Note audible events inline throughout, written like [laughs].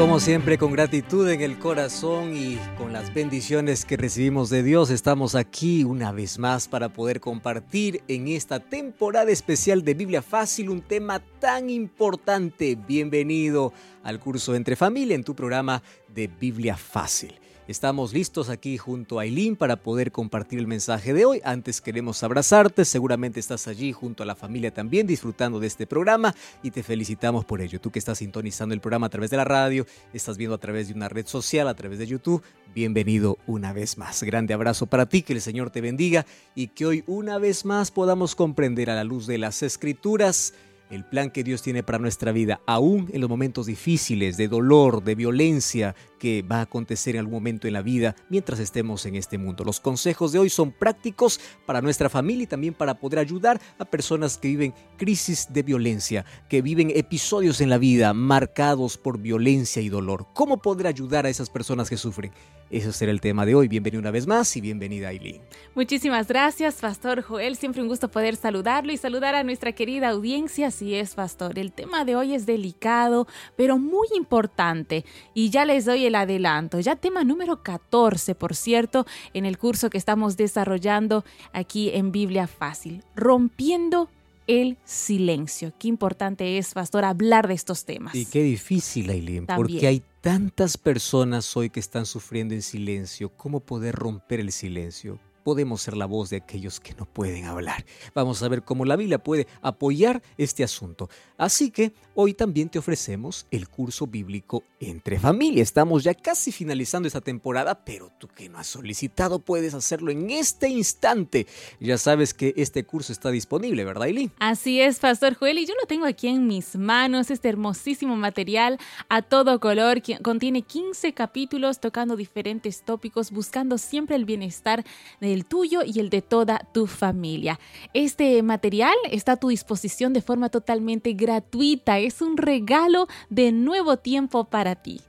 Como siempre, con gratitud en el corazón y con las bendiciones que recibimos de Dios, estamos aquí una vez más para poder compartir en esta temporada especial de Biblia Fácil un tema tan importante. Bienvenido al curso Entre Familia en tu programa de Biblia Fácil. Estamos listos aquí junto a Aileen para poder compartir el mensaje de hoy. Antes queremos abrazarte, seguramente estás allí junto a la familia también disfrutando de este programa y te felicitamos por ello. Tú que estás sintonizando el programa a través de la radio, estás viendo a través de una red social, a través de YouTube, bienvenido una vez más. Grande abrazo para ti, que el Señor te bendiga y que hoy una vez más podamos comprender a la luz de las escrituras el plan que Dios tiene para nuestra vida, aún en los momentos difíciles, de dolor, de violencia que va a acontecer en algún momento en la vida mientras estemos en este mundo. Los consejos de hoy son prácticos para nuestra familia y también para poder ayudar a personas que viven crisis de violencia, que viven episodios en la vida marcados por violencia y dolor. ¿Cómo poder ayudar a esas personas que sufren? Ese será el tema de hoy. Bienvenido una vez más y bienvenida Aileen. Muchísimas gracias, Pastor Joel. Siempre un gusto poder saludarlo y saludar a nuestra querida audiencia. Así es, Pastor. El tema de hoy es delicado, pero muy importante. Y ya les doy el adelanto. Ya tema número 14, por cierto, en el curso que estamos desarrollando aquí en Biblia Fácil. Rompiendo el silencio. Qué importante es, pastor, hablar de estos temas. Y qué difícil, Aileen, porque hay tantas personas hoy que están sufriendo en silencio. ¿Cómo poder romper el silencio? Podemos ser la voz de aquellos que no pueden hablar. Vamos a ver cómo la Biblia puede apoyar este asunto. Así que hoy también te ofrecemos el curso bíblico Entre Familia. Estamos ya casi finalizando esta temporada, pero tú que no has solicitado puedes hacerlo en este instante. Ya sabes que este curso está disponible, ¿verdad, Eileen? Así es, Pastor Joel, y yo lo tengo aquí en mis manos, este hermosísimo material a todo color que contiene 15 capítulos tocando diferentes tópicos, buscando siempre el bienestar del tuyo y el de toda tu familia. Este material está a tu disposición de forma totalmente gratuita, es un regalo de nuevo tiempo para ti.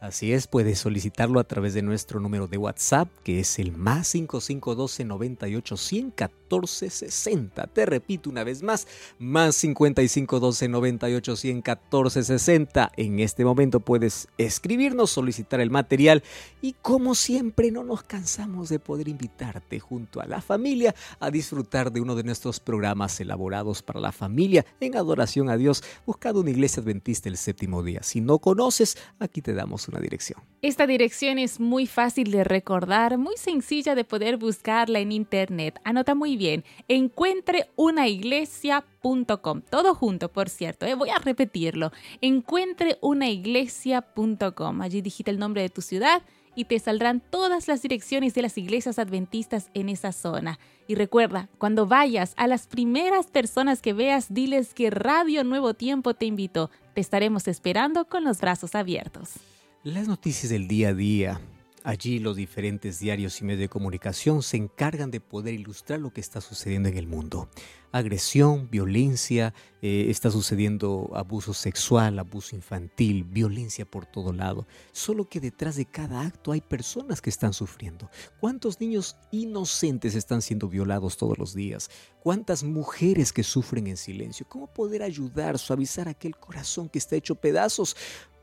Así es, puedes solicitarlo a través de nuestro número de WhatsApp, que es el más 5512 98 114 60. Te repito una vez más, más 5512 98 114 60. En este momento puedes escribirnos, solicitar el material y como siempre no nos cansamos de poder invitarte junto a la familia a disfrutar de uno de nuestros programas elaborados para la familia en adoración a Dios, buscando una iglesia adventista el séptimo día. Si no conoces, aquí te damos dirección. Esta dirección es muy fácil de recordar, muy sencilla de poder buscarla en internet. Anota muy bien, encuentreunaiglesia.com. Todo junto, por cierto, ¿eh? voy a repetirlo. Encuentreunaiglesia.com. Allí digita el nombre de tu ciudad y te saldrán todas las direcciones de las iglesias adventistas en esa zona. Y recuerda, cuando vayas a las primeras personas que veas, diles que Radio Nuevo Tiempo te invitó. Te estaremos esperando con los brazos abiertos. Las noticias del día a día. Allí los diferentes diarios y medios de comunicación se encargan de poder ilustrar lo que está sucediendo en el mundo. Agresión, violencia, eh, está sucediendo abuso sexual, abuso infantil, violencia por todo lado. Solo que detrás de cada acto hay personas que están sufriendo. ¿Cuántos niños inocentes están siendo violados todos los días? ¿Cuántas mujeres que sufren en silencio? ¿Cómo poder ayudar, suavizar aquel corazón que está hecho pedazos?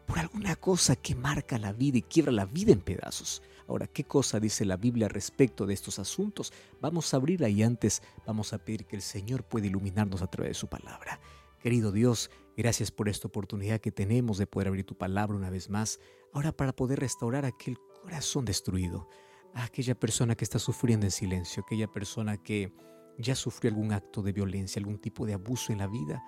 Por alguna cosa que marca la vida y quiebra la vida en pedazos. Ahora, ¿qué cosa dice la Biblia respecto de estos asuntos? Vamos a abrirla y antes vamos a pedir que el Señor pueda iluminarnos a través de su palabra. Querido Dios, gracias por esta oportunidad que tenemos de poder abrir tu palabra una vez más, ahora para poder restaurar aquel corazón destruido, a aquella persona que está sufriendo en silencio, aquella persona que ya sufrió algún acto de violencia, algún tipo de abuso en la vida,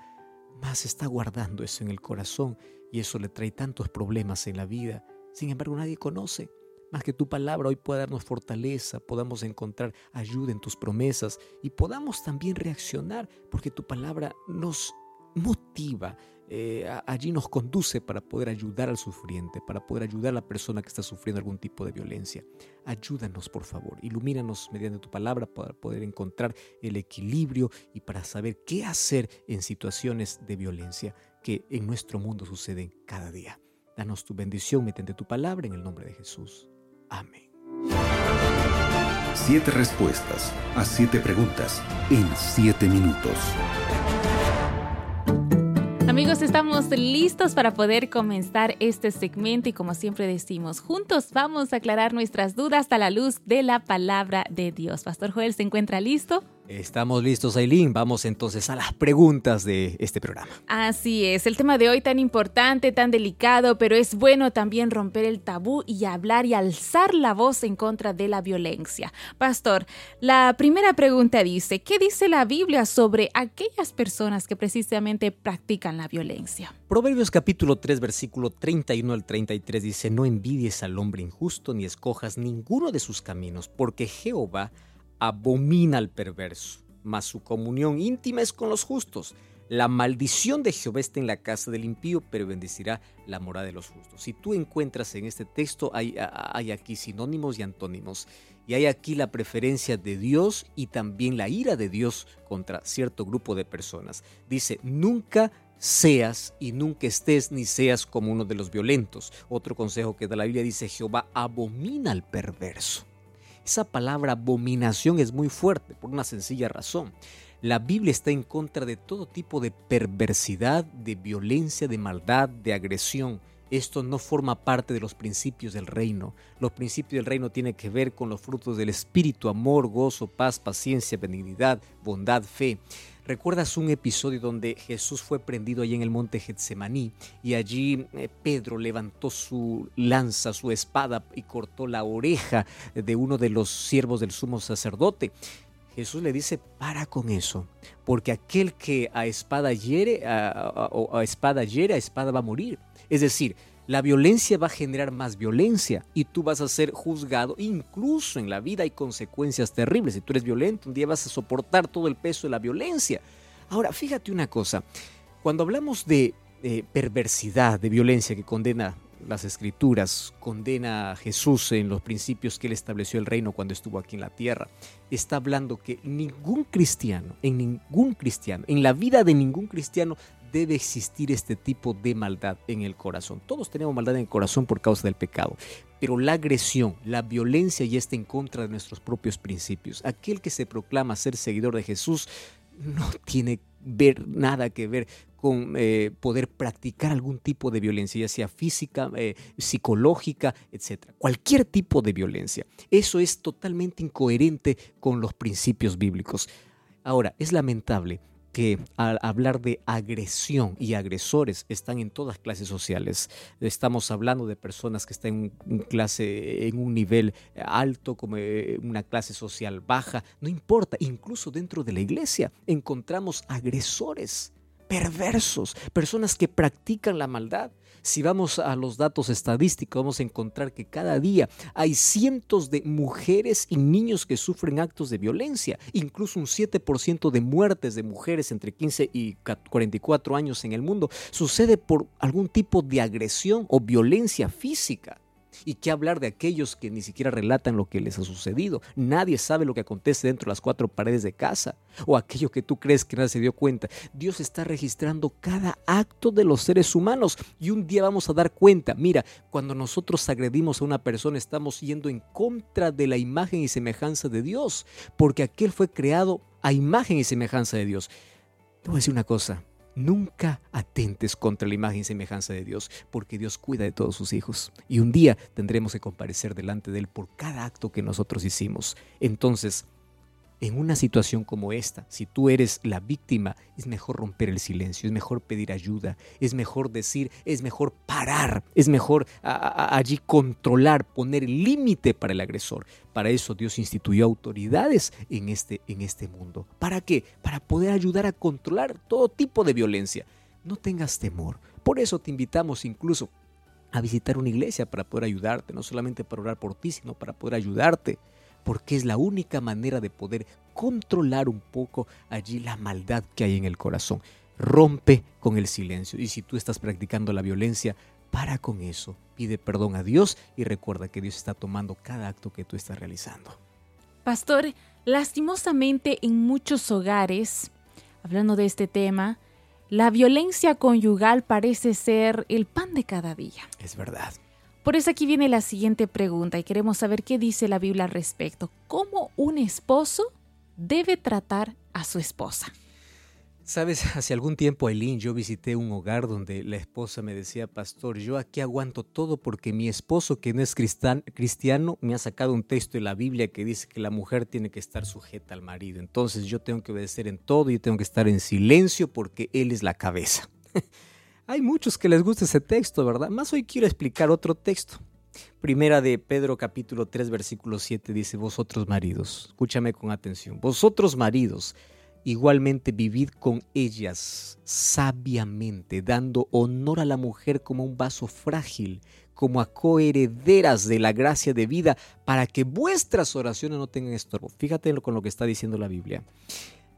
más está guardando eso en el corazón y eso le trae tantos problemas en la vida. Sin embargo, nadie conoce. Más que tu palabra hoy pueda darnos fortaleza, podamos encontrar ayuda en tus promesas y podamos también reaccionar, porque tu palabra nos motiva, eh, allí nos conduce para poder ayudar al sufriente, para poder ayudar a la persona que está sufriendo algún tipo de violencia. Ayúdanos, por favor, ilumínanos mediante tu palabra para poder encontrar el equilibrio y para saber qué hacer en situaciones de violencia que en nuestro mundo suceden cada día. Danos tu bendición mediante tu palabra en el nombre de Jesús. Amén. Siete respuestas a siete preguntas en siete minutos. Amigos, estamos listos para poder comenzar este segmento y como siempre decimos, juntos vamos a aclarar nuestras dudas a la luz de la palabra de Dios. Pastor Joel, ¿se encuentra listo? Estamos listos, Aileen. Vamos entonces a las preguntas de este programa. Así es, el tema de hoy tan importante, tan delicado, pero es bueno también romper el tabú y hablar y alzar la voz en contra de la violencia. Pastor, la primera pregunta dice, ¿qué dice la Biblia sobre aquellas personas que precisamente practican la violencia? Proverbios capítulo 3, versículo 31 al 33 dice, no envidies al hombre injusto ni escojas ninguno de sus caminos, porque Jehová abomina al perverso, mas su comunión íntima es con los justos. La maldición de Jehová está en la casa del impío, pero bendecirá la morada de los justos. Si tú encuentras en este texto, hay, aquí sinónimos y antónimos. Y hay aquí la preferencia de Dios y también la ira de Dios contra cierto grupo de personas. Dice, nunca seas y nunca estés ni seas como uno de los violentos. Otro consejo que da la Biblia dice, Jehová abomina al perverso. Esa palabra abominación es muy fuerte por una sencilla razón. La Biblia está en contra de todo tipo de perversidad, de violencia, de maldad, de agresión. Esto no forma parte de los principios del reino. Los principios del reino tienen que ver con los frutos del Espíritu, amor, gozo, paz, paciencia, benignidad, bondad, fe. ¿Recuerdas un episodio donde Jesús fue prendido allí en el monte Getsemaní y allí eh, Pedro levantó su lanza, su espada y cortó la oreja de uno de los siervos del sumo sacerdote? Jesús le dice, para con eso, porque aquel que a espada hiere, a, a espada hiere, a espada va a morir. Es decir, la violencia va a generar más violencia y tú vas a ser juzgado. Incluso en la vida hay consecuencias terribles. Si tú eres violento, un día vas a soportar todo el peso de la violencia. Ahora, fíjate una cosa. Cuando hablamos de perversidad, de violencia que condena las escrituras, condena a Jesús en los principios que él estableció el reino cuando estuvo aquí en la tierra, está hablando que ningún cristiano, en ningún cristiano, en la vida de ningún cristiano debe existir este tipo de maldad en el corazón. Todos tenemos maldad en el corazón por causa del pecado, pero la agresión, la violencia ya está en contra de nuestros propios principios. Aquel que se proclama ser seguidor de Jesús no tiene ver nada que ver con eh, poder practicar algún tipo de violencia, ya sea física, eh, psicológica, etc. Cualquier tipo de violencia. Eso es totalmente incoherente con los principios bíblicos. Ahora, es lamentable que al hablar de agresión y agresores están en todas clases sociales. Estamos hablando de personas que están en, clase, en un nivel alto, como eh, una clase social baja, no importa, incluso dentro de la iglesia encontramos agresores perversos, personas que practican la maldad. Si vamos a los datos estadísticos, vamos a encontrar que cada día hay cientos de mujeres y niños que sufren actos de violencia, incluso un 7% de muertes de mujeres entre 15 y 44 años en el mundo sucede por algún tipo de agresión o violencia física. ¿Y qué hablar de aquellos que ni siquiera relatan lo que les ha sucedido? Nadie sabe lo que acontece dentro de las cuatro paredes de casa. O aquello que tú crees que nadie se dio cuenta. Dios está registrando cada acto de los seres humanos. Y un día vamos a dar cuenta. Mira, cuando nosotros agredimos a una persona estamos yendo en contra de la imagen y semejanza de Dios. Porque aquel fue creado a imagen y semejanza de Dios. Te voy a decir una cosa. Nunca atentes contra la imagen y semejanza de Dios, porque Dios cuida de todos sus hijos. Y un día tendremos que comparecer delante de Él por cada acto que nosotros hicimos. Entonces, en una situación como esta, si tú eres la víctima, es mejor romper el silencio, es mejor pedir ayuda, es mejor decir, es mejor parar, es mejor allí controlar, poner límite para el agresor. Para eso Dios instituyó autoridades en este, en este mundo. ¿Para qué? Para poder ayudar a controlar todo tipo de violencia. No tengas temor. Por eso te invitamos incluso a visitar una iglesia para poder ayudarte, no solamente para orar por ti, sino para poder ayudarte porque es la única manera de poder controlar un poco allí la maldad que hay en el corazón. rompe con el silencio. Y si tú estás practicando la violencia, para con eso, pide perdón a Dios y recuerda que Dios está tomando cada acto que tú estás realizando. Pastor, lastimosamente en muchos hogares, hablando de este tema, la violencia conyugal parece ser el pan de cada día. Es verdad. Por eso aquí viene la siguiente pregunta y queremos saber qué dice la Biblia al respecto. ¿Cómo un esposo debe tratar a su esposa? Sabes, [laughs] hace algún tiempo, Aileen, yo visité un hogar donde la esposa me decía, pastor, yo aquí aguanto todo porque mi esposo, que no es cristiano, me ha sacado un texto de la Biblia que dice que la mujer tiene que estar sujeta al marido. Entonces yo tengo que obedecer en todo, y tengo que estar en silencio porque él es la cabeza. [laughs] Hay muchos que les gusta ese texto, ¿verdad? Más hoy quiero explicar otro texto. Primera de Pedro capítulo 3 versículo 7 dice, vosotros maridos, escúchame con atención, vosotros maridos, Igualmente vivid con ellas sabiamente, dando honor a la mujer como un vaso frágil, como a coherederas de la gracia de vida, para que vuestras oraciones no tengan estorbo. Fíjate con lo que está diciendo la Biblia.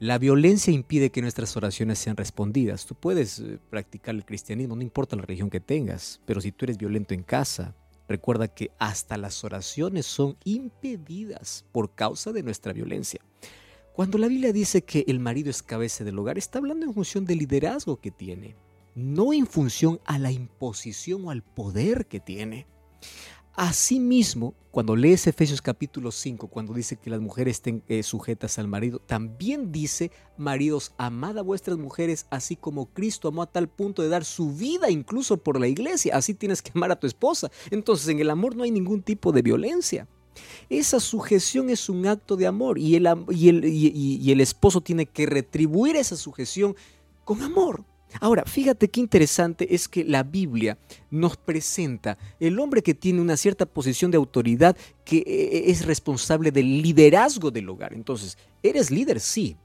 La violencia impide que nuestras oraciones sean respondidas. Tú puedes eh, practicar el cristianismo, no importa la religión que tengas, pero si tú eres violento en casa, recuerda que hasta las oraciones son impedidas por causa de nuestra violencia. Cuando la Biblia dice que el marido es cabeza del hogar, está hablando en función del liderazgo que tiene, no en función a la imposición o al poder que tiene. Asimismo, cuando lees Efesios capítulo 5, cuando dice que las mujeres estén eh, sujetas al marido, también dice, maridos, amad a vuestras mujeres, así como Cristo amó a tal punto de dar su vida incluso por la iglesia. Así tienes que amar a tu esposa. Entonces, en el amor no hay ningún tipo de violencia. Esa sujeción es un acto de amor y el, y el, y el esposo tiene que retribuir esa sujeción con amor. Ahora, fíjate qué interesante es que la Biblia nos presenta el hombre que tiene una cierta posición de autoridad que eh, eh, es responsable del liderazgo del hogar. Entonces, ¿eres líder? Sí,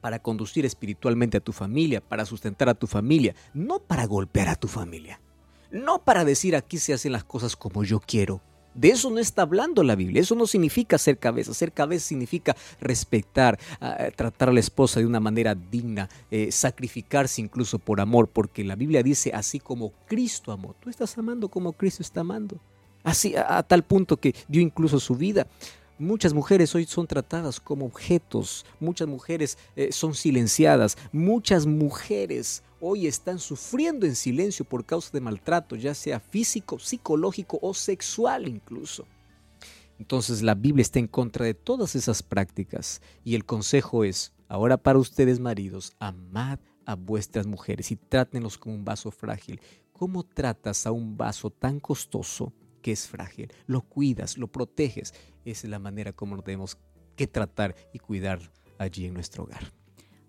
para conducir espiritualmente a tu familia, para sustentar a tu familia, no para golpear a tu familia, no para decir aquí se hacen las cosas como yo quiero, de eso no está hablando la Biblia. Eso no significa ser cabeza. Ser cabeza significa respetar, ah, tratar a la esposa de una manera digna, eh, sacrificarse incluso por amor, porque la Biblia dice así como Cristo amó. Tú estás amando como Cristo está amando. Así a tal punto que dio incluso su vida. Muchas mujeres hoy son tratadas como objetos, muchas mujeres eh, son silenciadas, muchas mujeres hoy están sufriendo en silencio por causa de maltrato, ya sea físico, psicológico o sexual incluso. Entonces la Biblia está en contra de todas esas prácticas y el consejo es, ahora para ustedes maridos, amad a vuestras mujeres y trátenlos como un vaso frágil. ¿Cómo tratas a un vaso tan costoso que es frágil? Lo cuidas, lo proteges esa es la manera como nos tenemos que tratar y cuidar allí en nuestro hogar.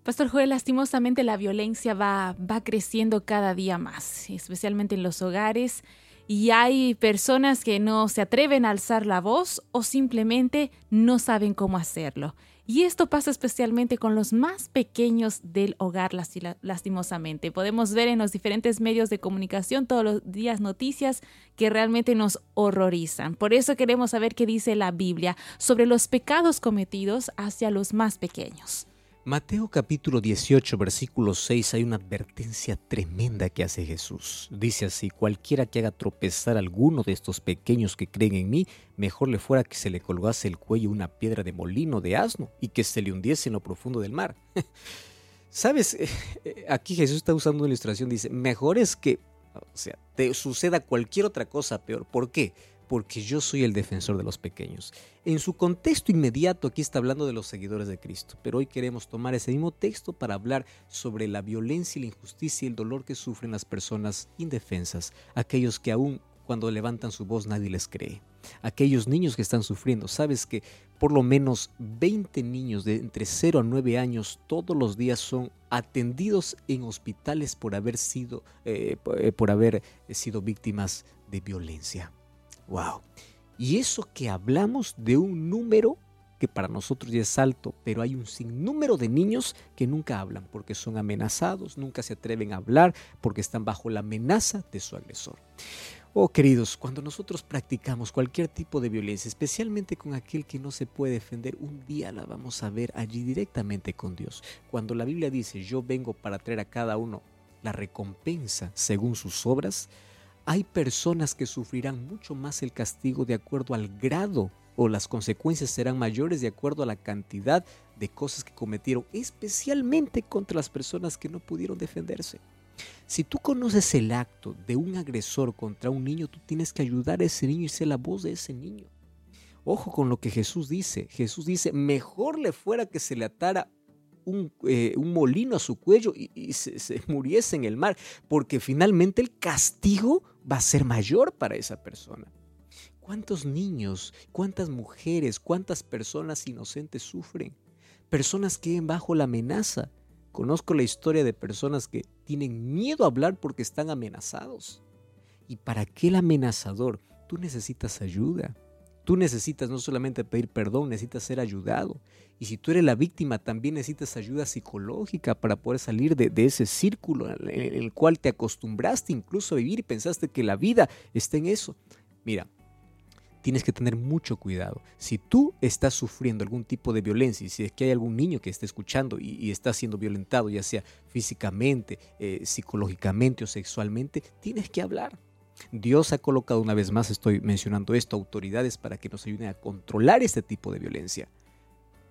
Pastor Joel, lastimosamente la violencia va, va creciendo cada día más, especialmente en los hogares, y hay personas que no se atreven a alzar la voz o simplemente no saben cómo hacerlo. Y esto pasa especialmente con los más pequeños del hogar, lastimosamente. Podemos ver en los diferentes medios de comunicación todos los días noticias que realmente nos horrorizan. Por eso queremos saber qué dice la Biblia sobre los pecados cometidos hacia los más pequeños. Mateo capítulo 18, versículo 6, hay una advertencia tremenda que hace Jesús. Dice así, cualquiera que haga tropezar a alguno de estos pequeños que creen en mí, mejor le fuera que se le colgase el cuello una piedra de molino de asno y que se le hundiese en lo profundo del mar. [laughs] ¿Sabes? [laughs] Aquí Jesús está usando una ilustración, dice, mejor es que, o sea, te suceda cualquier otra cosa peor. ¿Por qué? Porque yo soy el defensor de los pequeños. En su contexto inmediato aquí está hablando de los seguidores de Cristo, pero hoy queremos tomar ese mismo texto para hablar sobre la violencia la injusticia y el dolor que sufren las personas indefensas, aquellos que aún cuando levantan su voz nadie les cree. Aquellos niños que están sufriendo, sabes que por lo menos 20 niños de entre 0 a 9 años todos los días son atendidos en hospitales por haber sido, eh, eh, por haber sido víctimas de violencia. Wow. Y eso que hablamos de un número que para nosotros ya es alto, pero hay un sinnúmero de niños que nunca hablan porque son amenazados, nunca se atreven a hablar porque están bajo la amenaza de su agresor. Oh queridos, cuando nosotros practicamos cualquier tipo de violencia, especialmente con aquel que no se puede defender, un día la vamos a ver allí directamente con Dios. Cuando la Biblia dice, yo vengo para traer a cada uno la recompensa según sus obras, hay personas que sufrirán mucho más el castigo de acuerdo al grado o las consecuencias serán mayores de acuerdo a la cantidad de cosas que cometieron, especialmente contra las personas que no pudieron defenderse. Si tú conoces el acto de un agresor contra un niño, tú tienes que ayudar a ese niño y ser la voz de ese niño. Ojo con lo que Jesús dice. Jesús dice, mejor le fuera que se le atara un, eh, molino a su cuello y, se, se, muriese en el mar, porque finalmente el castigo va a ser mayor para esa persona. ¿Cuántos niños, cuántas mujeres, cuántas personas inocentes sufren? Personas que bajo la amenaza Conozco la historia de personas que tienen miedo a hablar porque están amenazados. Y para aquel amenazador, tú necesitas ayuda. Tú necesitas no solamente pedir perdón, necesitas ser ayudado. Y si tú eres la víctima, también necesitas ayuda psicológica para poder salir de, ese círculo en el cual te acostumbraste incluso a vivir y pensaste que la vida está en eso. Mira, tienes que tener mucho cuidado. Si tú estás sufriendo algún tipo de violencia y si es que hay algún niño que esté escuchando y, está siendo violentado, ya sea físicamente, eh, psicológicamente o sexualmente, tienes que hablar. Dios ha colocado una vez más, estoy mencionando esto, autoridades para que nos ayuden a controlar este tipo de violencia.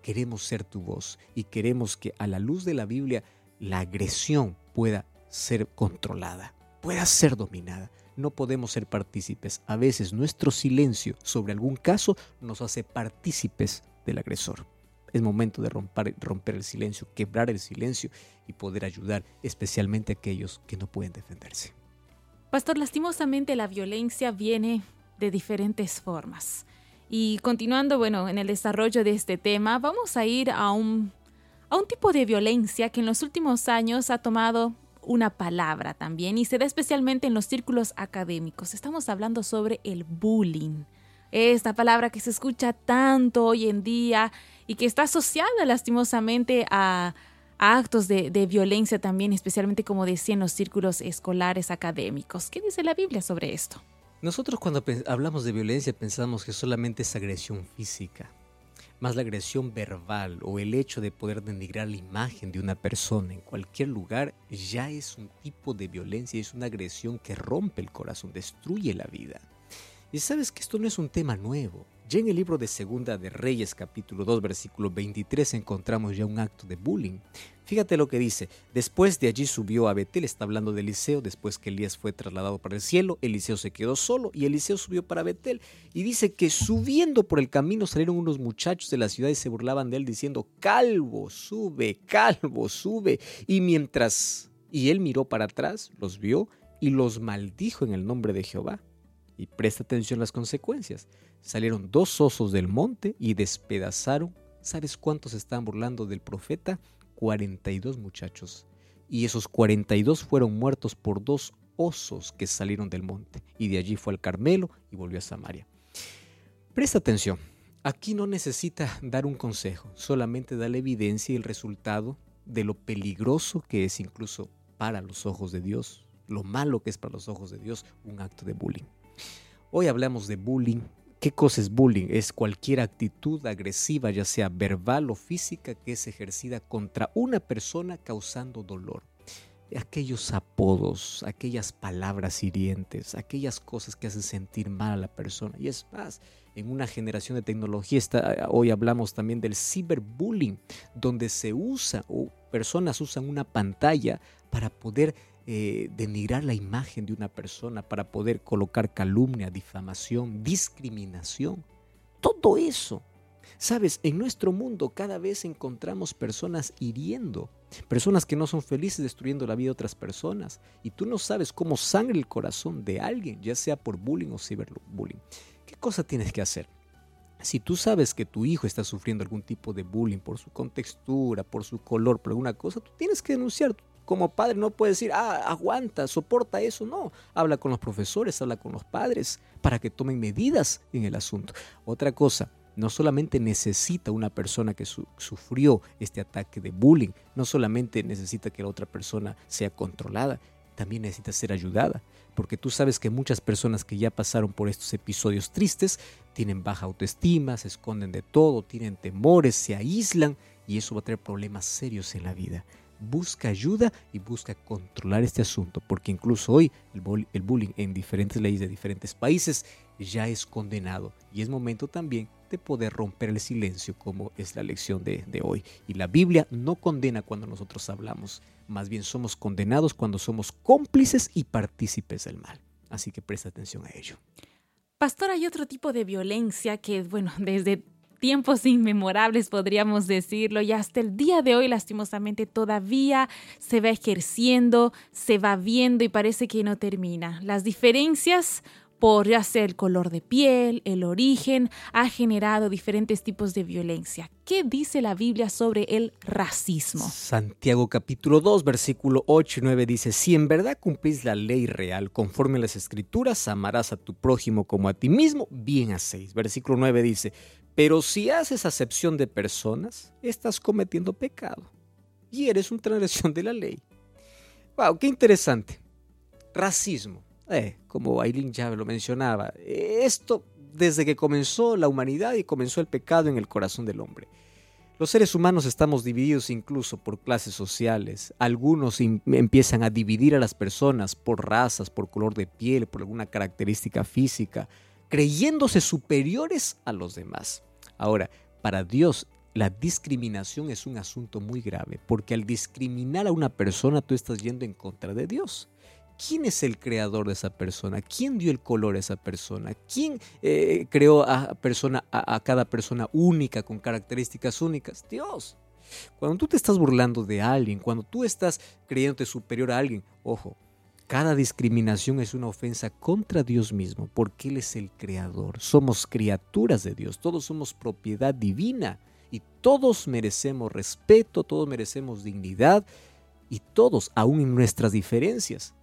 Queremos ser tu voz y queremos que a la luz de la Biblia la agresión pueda ser controlada, pueda ser dominada no podemos ser partícipes. A veces nuestro silencio sobre algún caso nos hace partícipes del agresor. Es momento de romper, romper, el silencio, quebrar el silencio y poder ayudar especialmente aquellos que no pueden defenderse. Pastor, lastimosamente la violencia viene de diferentes formas. Y continuando, bueno, en el desarrollo de este tema, vamos a ir a un, a un tipo de violencia que en los últimos años ha tomado una palabra también y se da especialmente en los círculos académicos. Estamos hablando sobre el bullying. Esta palabra que se escucha tanto hoy en día y que está asociada lastimosamente a, actos de, violencia también, especialmente como decía en los círculos escolares académicos. ¿Qué dice la Biblia sobre esto? Nosotros cuando hablamos de violencia pensamos que solamente es agresión física más la agresión verbal o el hecho de poder denigrar la imagen de una persona en cualquier lugar ya es un tipo de violencia, es una agresión que rompe el corazón, destruye la vida. Y sabes que esto no es un tema nuevo. Ya en el libro de Segunda de Reyes capítulo 2 versículo 23 encontramos ya un acto de bullying. Fíjate lo que dice, después de allí subió a Betel, está hablando de Eliseo, después que Elías fue trasladado para el cielo, Eliseo se quedó solo y Eliseo subió para Betel. Y dice que subiendo por el camino salieron unos muchachos de la ciudad y se burlaban de él diciendo, calvo, sube, calvo, sube. Y mientras, y él miró para atrás, los vio y los maldijo en el nombre de Jehová. Y presta atención a las consecuencias. Salieron dos osos del monte y despedazaron. ¿Sabes cuántos estaban burlando del profeta? 42 muchachos. Y esos 42 fueron muertos por dos osos que salieron del monte. Y de allí fue al Carmelo y volvió a Samaria. Presta atención. Aquí no necesita dar un consejo, solamente da la evidencia y el resultado de lo peligroso que es incluso para los ojos de Dios, lo malo que es para los ojos de Dios un acto de bullying. Hoy hablamos de bullying ¿Qué cosa es bullying? Es cualquier actitud agresiva, ya sea verbal o física, que es ejercida contra una persona causando dolor. Aquellos apodos, aquellas palabras hirientes, aquellas cosas que hacen sentir mal a la persona. Y es más, en una generación de tecnología, está, hoy hablamos también del ciberbullying, donde se usa o personas usan una pantalla para poder eh, denigrar la imagen de una persona, para poder colocar calumnia, difamación, discriminación. Todo eso. Sabes, en nuestro mundo cada vez encontramos personas hiriendo, personas que no son felices destruyendo la vida de otras personas. Y tú no sabes cómo sangre el corazón de alguien, ya sea por bullying o ciberbullying. ¿Qué cosa tienes que hacer? Si tú sabes que tu hijo está sufriendo algún tipo de bullying por su contextura, por su color, por alguna cosa, tú tienes que denunciar como padre no puedes decir, ah, aguanta, soporta eso. No, habla con los profesores, habla con los padres para que tomen medidas en el asunto. Otra cosa, no solamente necesita una persona que sufrió este ataque de bullying, no solamente necesita que la otra persona sea controlada, también necesita ser ayudada, porque tú sabes que muchas personas que ya pasaron por estos episodios tristes tienen baja autoestima, se esconden de todo, tienen temores, se aíslan y eso va a traer problemas serios en la vida. Busca ayuda y busca controlar este asunto, porque incluso hoy el, bullying en diferentes leyes de diferentes países ya es condenado y es momento también de poder romper el silencio como es la lección de, hoy. Y la Biblia no condena cuando nosotros hablamos, más bien somos condenados cuando somos cómplices y partícipes del mal. Así que presta atención a ello. Pastor, hay otro tipo de violencia que, bueno, desde tiempos inmemorables podríamos decirlo y hasta el día de hoy lastimosamente todavía se va ejerciendo, se va viendo y parece que no termina. Las diferencias por ya sea el color de piel, el origen, ha generado diferentes tipos de violencia. ¿Qué dice la Biblia sobre el racismo? Santiago capítulo 2, versículo 8 y 9 dice, si en verdad cumplís la ley real conforme a las escrituras, amarás a tu prójimo como a ti mismo, bien hacéis. Versículo 9 dice, pero si haces acepción de personas, estás cometiendo pecado y eres una transgresión de la ley. Wow, qué interesante. Racismo eh, como Aileen ya lo mencionaba, esto desde que comenzó la humanidad y comenzó el pecado en el corazón del hombre. Los seres humanos estamos divididos incluso por clases sociales. Algunos empiezan a dividir a las personas por razas, por color de piel, por alguna característica física, creyéndose superiores a los demás. Ahora, para Dios la discriminación es un asunto muy grave, porque al discriminar a una persona tú estás yendo en contra de Dios. ¿Quién es el creador de esa persona? ¿Quién dio el color a esa persona? ¿Quién eh, creó a, persona, a, cada persona única con características únicas? Dios. Cuando tú te estás burlando de alguien, cuando tú estás creyéndote superior a alguien, ojo, cada discriminación es una ofensa contra Dios mismo, porque Él es el creador. Somos criaturas de Dios, todos somos propiedad divina y todos merecemos respeto, todos merecemos dignidad y todos, aún en nuestras diferencias,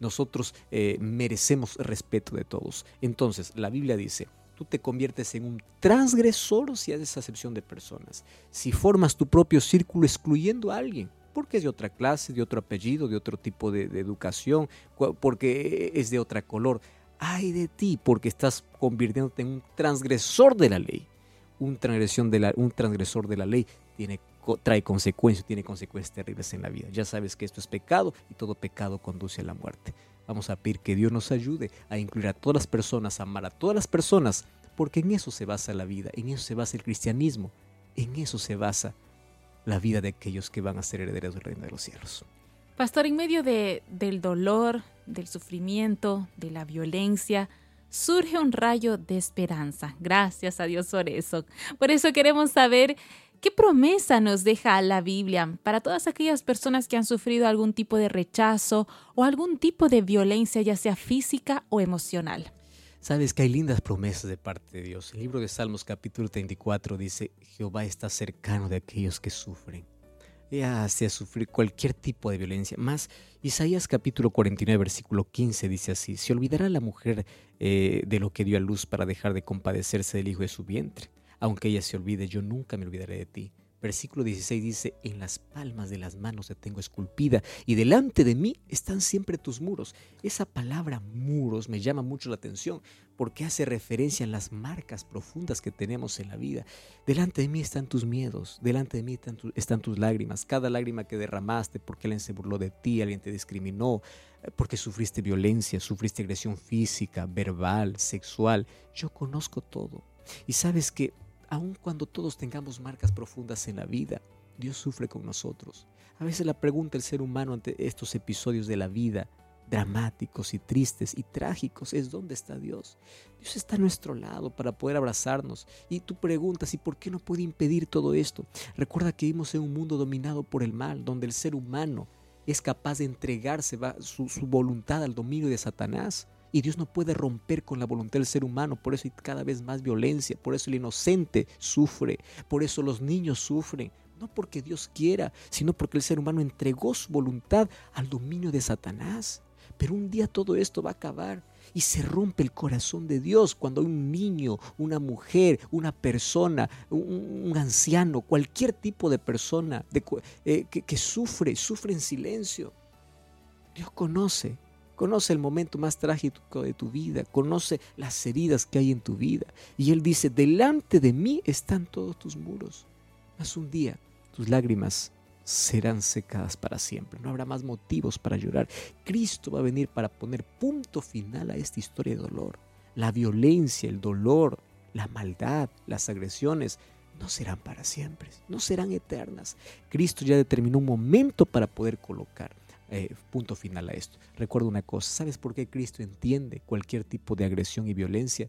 nosotros eh, merecemos respeto de todos. Entonces, la Biblia dice, tú te conviertes en un transgresor si haces acepción de personas, si formas tu propio círculo excluyendo a alguien, porque es de otra clase, de otro apellido, de otro tipo de, educación, porque es de otra color. Ay de ti, porque estás convirtiéndote en un transgresor de la ley. Un, transgresión de la, un transgresor de la ley tiene trae consecuencias, tiene consecuencias terribles en la vida. Ya sabes que esto es pecado y todo pecado conduce a la muerte. Vamos a pedir que Dios nos ayude a incluir a todas las personas, a amar a todas las personas, porque en eso se basa la vida, en eso se basa el cristianismo, en eso se basa la vida de aquellos que van a ser herederos del reino de los cielos. Pastor, en medio de, del dolor, del sufrimiento, de la violencia, surge un rayo de esperanza. Gracias a Dios por eso. Por eso queremos saber ¿Qué promesa nos deja la Biblia para todas aquellas personas que han sufrido algún tipo de rechazo o algún tipo de violencia, ya sea física o emocional? Sabes que hay lindas promesas de parte de Dios. El libro de Salmos capítulo 34 dice, Jehová está cercano de aquellos que sufren. Ya sea sufrir cualquier tipo de violencia. Más, Isaías capítulo 49 versículo 15 dice así, se olvidará la mujer eh, de lo que dio a luz para dejar de compadecerse del hijo de su vientre aunque ella se olvide, yo nunca me olvidaré de ti. Versículo 16 dice, en las palmas de las manos te tengo esculpida y delante de mí están siempre tus muros. Esa palabra muros me llama mucho la atención porque hace referencia a las marcas profundas que tenemos en la vida. Delante de mí están tus miedos, delante de mí están, tus lágrimas, cada lágrima que derramaste porque alguien se burló de ti, alguien te discriminó, porque sufriste violencia, sufriste agresión física, verbal, sexual. Yo conozco todo. Y sabes que aun cuando todos tengamos marcas profundas en la vida, Dios sufre con nosotros. A veces la pregunta del ser humano ante estos episodios de la vida, dramáticos y tristes y trágicos, es ¿dónde está Dios? Dios está a nuestro lado para poder abrazarnos. Y tú preguntas, ¿y por qué no puede impedir todo esto? Recuerda que vivimos en un mundo dominado por el mal, donde el ser humano es capaz de entregarse su, su voluntad al dominio de Satanás. Y Dios no puede romper con la voluntad del ser humano, por eso hay cada vez más violencia, por eso el inocente sufre, por eso los niños sufren, no porque Dios quiera, sino porque el ser humano entregó su voluntad al dominio de Satanás. Pero un día todo esto va a acabar y se rompe el corazón de Dios cuando un niño, una mujer, una persona, un, anciano, cualquier tipo de persona eh, que, que sufre, sufre en silencio. Dios conoce, conoce el momento más trágico de tu vida, conoce las heridas que hay en tu vida. Y Él dice, delante de mí están todos tus muros. Mas un día tus lágrimas serán secadas para siempre. No habrá más motivos para llorar. Cristo va a venir para poner punto final a esta historia de dolor. La violencia, el dolor, la maldad, las agresiones no serán para siempre, no serán eternas. Cristo ya determinó un momento para poder colocar eh, punto final a esto. Recuerda una cosa, ¿sabes por qué Cristo entiende cualquier tipo de agresión y violencia?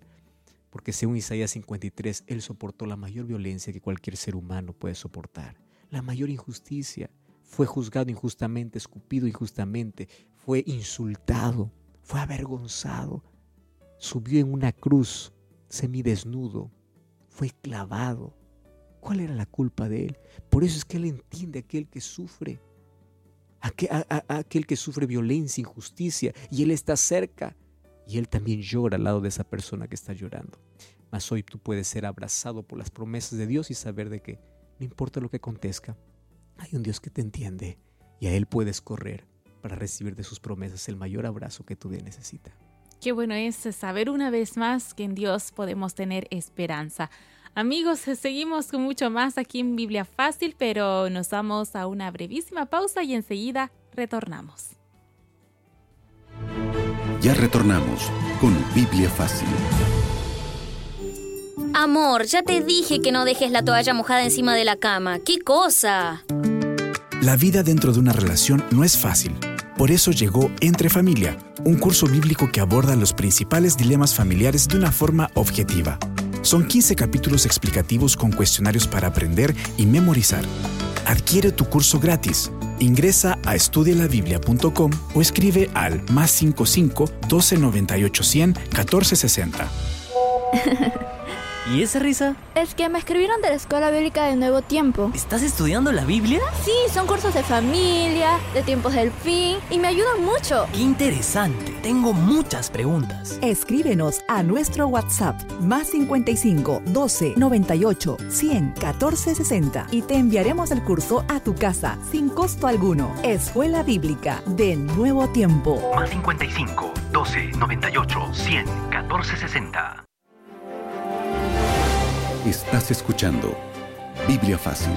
Porque según Isaías 53, Él soportó la mayor violencia que cualquier ser humano puede soportar la mayor injusticia. Fue juzgado injustamente, escupido injustamente, fue insultado, fue avergonzado, subió en una cruz semidesnudo, fue clavado. ¿Cuál era la culpa de él? Por eso es que él entiende aquel que sufre, a aquel que sufre violencia, injusticia, y él está cerca, y él también llora al lado de esa persona que está llorando. Mas hoy tú puedes ser abrazado por las promesas de Dios y saber de que no importa lo que acontezca, hay un Dios que te entiende y a Él puedes correr para recibir de sus promesas el mayor abrazo que tu vida necesita. Qué bueno es saber una vez más que en Dios podemos tener esperanza. Amigos, seguimos con mucho más aquí en Biblia Fácil, pero nos vamos a una brevísima pausa y enseguida retornamos. Ya retornamos con Biblia Fácil. Amor, ya te dije que no dejes la toalla mojada encima de la cama. ¿Qué cosa? La vida dentro de una relación no es fácil. Por eso llegó Entre Familia, un curso bíblico que aborda los principales dilemas familiares de una forma objetiva. Son 15 capítulos explicativos con cuestionarios para aprender y memorizar. Adquiere tu curso gratis. Ingresa a estudialabiblia.com o escribe al más 55 12 98 100 14 60. ¿Y esa risa? Es que me escribieron de la Escuela Bíblica de Nuevo Tiempo. ¿Estás estudiando la Biblia? Sí, son cursos de familia, de tiempos del fin, y me ayudan mucho. ¡Qué interesante! Tengo muchas preguntas. Escríbenos a nuestro WhatsApp más 55 12 98 100 14 60 y te enviaremos el curso a tu casa sin costo alguno. Escuela Bíblica de Nuevo Tiempo. Más 55 12 98 100 14 60. Estás escuchando Biblia Fácil.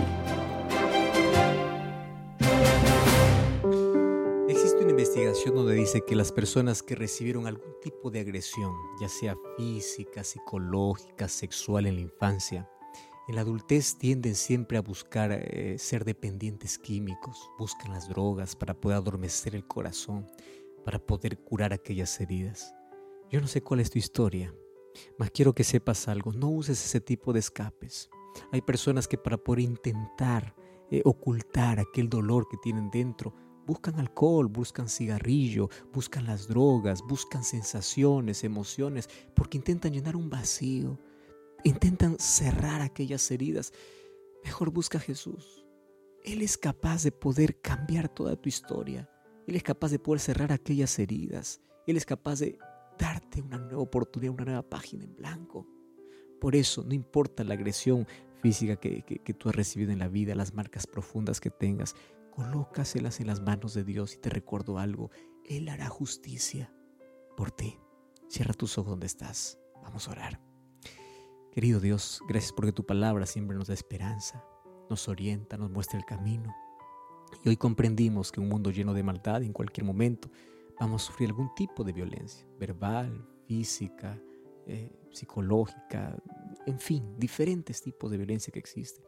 Investigación donde dice que las personas que recibieron algún tipo de agresión, ya sea física, psicológica, sexual en la infancia, en la adultez tienden siempre a buscar eh, ser dependientes químicos, buscan las drogas para poder adormecer el corazón, para poder curar aquellas heridas. Yo no sé cuál es tu historia, mas quiero que sepas algo, no uses ese tipo de escapes. Hay personas que para poder intentar eh, ocultar aquel dolor que tienen dentro, buscan alcohol, buscan cigarrillo, buscan las drogas, buscan sensaciones, emociones, porque intentan llenar un vacío, intentan cerrar aquellas heridas. Mejor busca a Jesús. Él es capaz de poder cambiar toda tu historia. Él es capaz de poder cerrar aquellas heridas. Él es capaz de darte una nueva oportunidad, una nueva página en blanco. Por eso, no importa la agresión física que, tú has recibido en la vida, las marcas profundas que tengas, colócaselas en las manos de Dios y te recuerdo algo, Él hará justicia por ti. Cierra tus ojos donde estás. Vamos a orar. Querido Dios, gracias porque tu palabra siempre nos da esperanza, nos orienta, nos muestra el camino. Y hoy comprendimos que un mundo lleno de maldad en cualquier momento vamos a sufrir algún tipo de violencia, verbal, física, eh, psicológica, en fin, diferentes tipos de violencia que existen.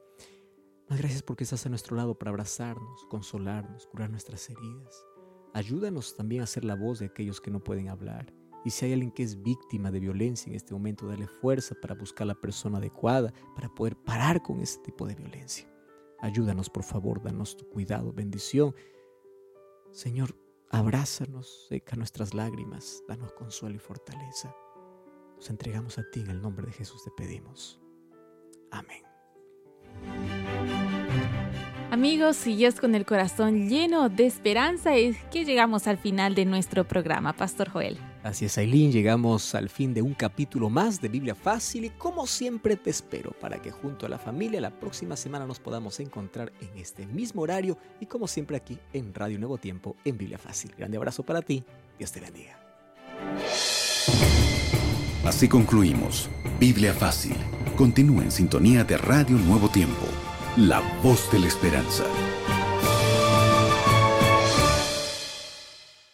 Gracias porque estás a nuestro lado para abrazarnos, consolarnos, curar nuestras heridas. Ayúdanos también a ser la voz de aquellos que no pueden hablar. Y si hay alguien que es víctima de violencia en este momento, dale fuerza para buscar la persona adecuada para poder parar con ese tipo de violencia. Ayúdanos, por favor, danos tu cuidado, bendición. Señor, Abrázanos, seca nuestras lágrimas, danos consuelo y fortaleza. Nos entregamos a ti en el nombre de Jesús te pedimos. Amén. Amigos, y es con el corazón lleno de esperanza es que llegamos al final de nuestro programa, Pastor Joel. Así es, Aileen, llegamos al fin de un capítulo más de Biblia Fácil y como siempre te espero para que junto a la familia la próxima semana nos podamos encontrar en este mismo horario y como siempre aquí en Radio Nuevo Tiempo en Biblia Fácil. Grande abrazo para ti, Dios te bendiga. Así concluimos Biblia Fácil. Continúa en sintonía de Radio Nuevo Tiempo, la voz de la esperanza.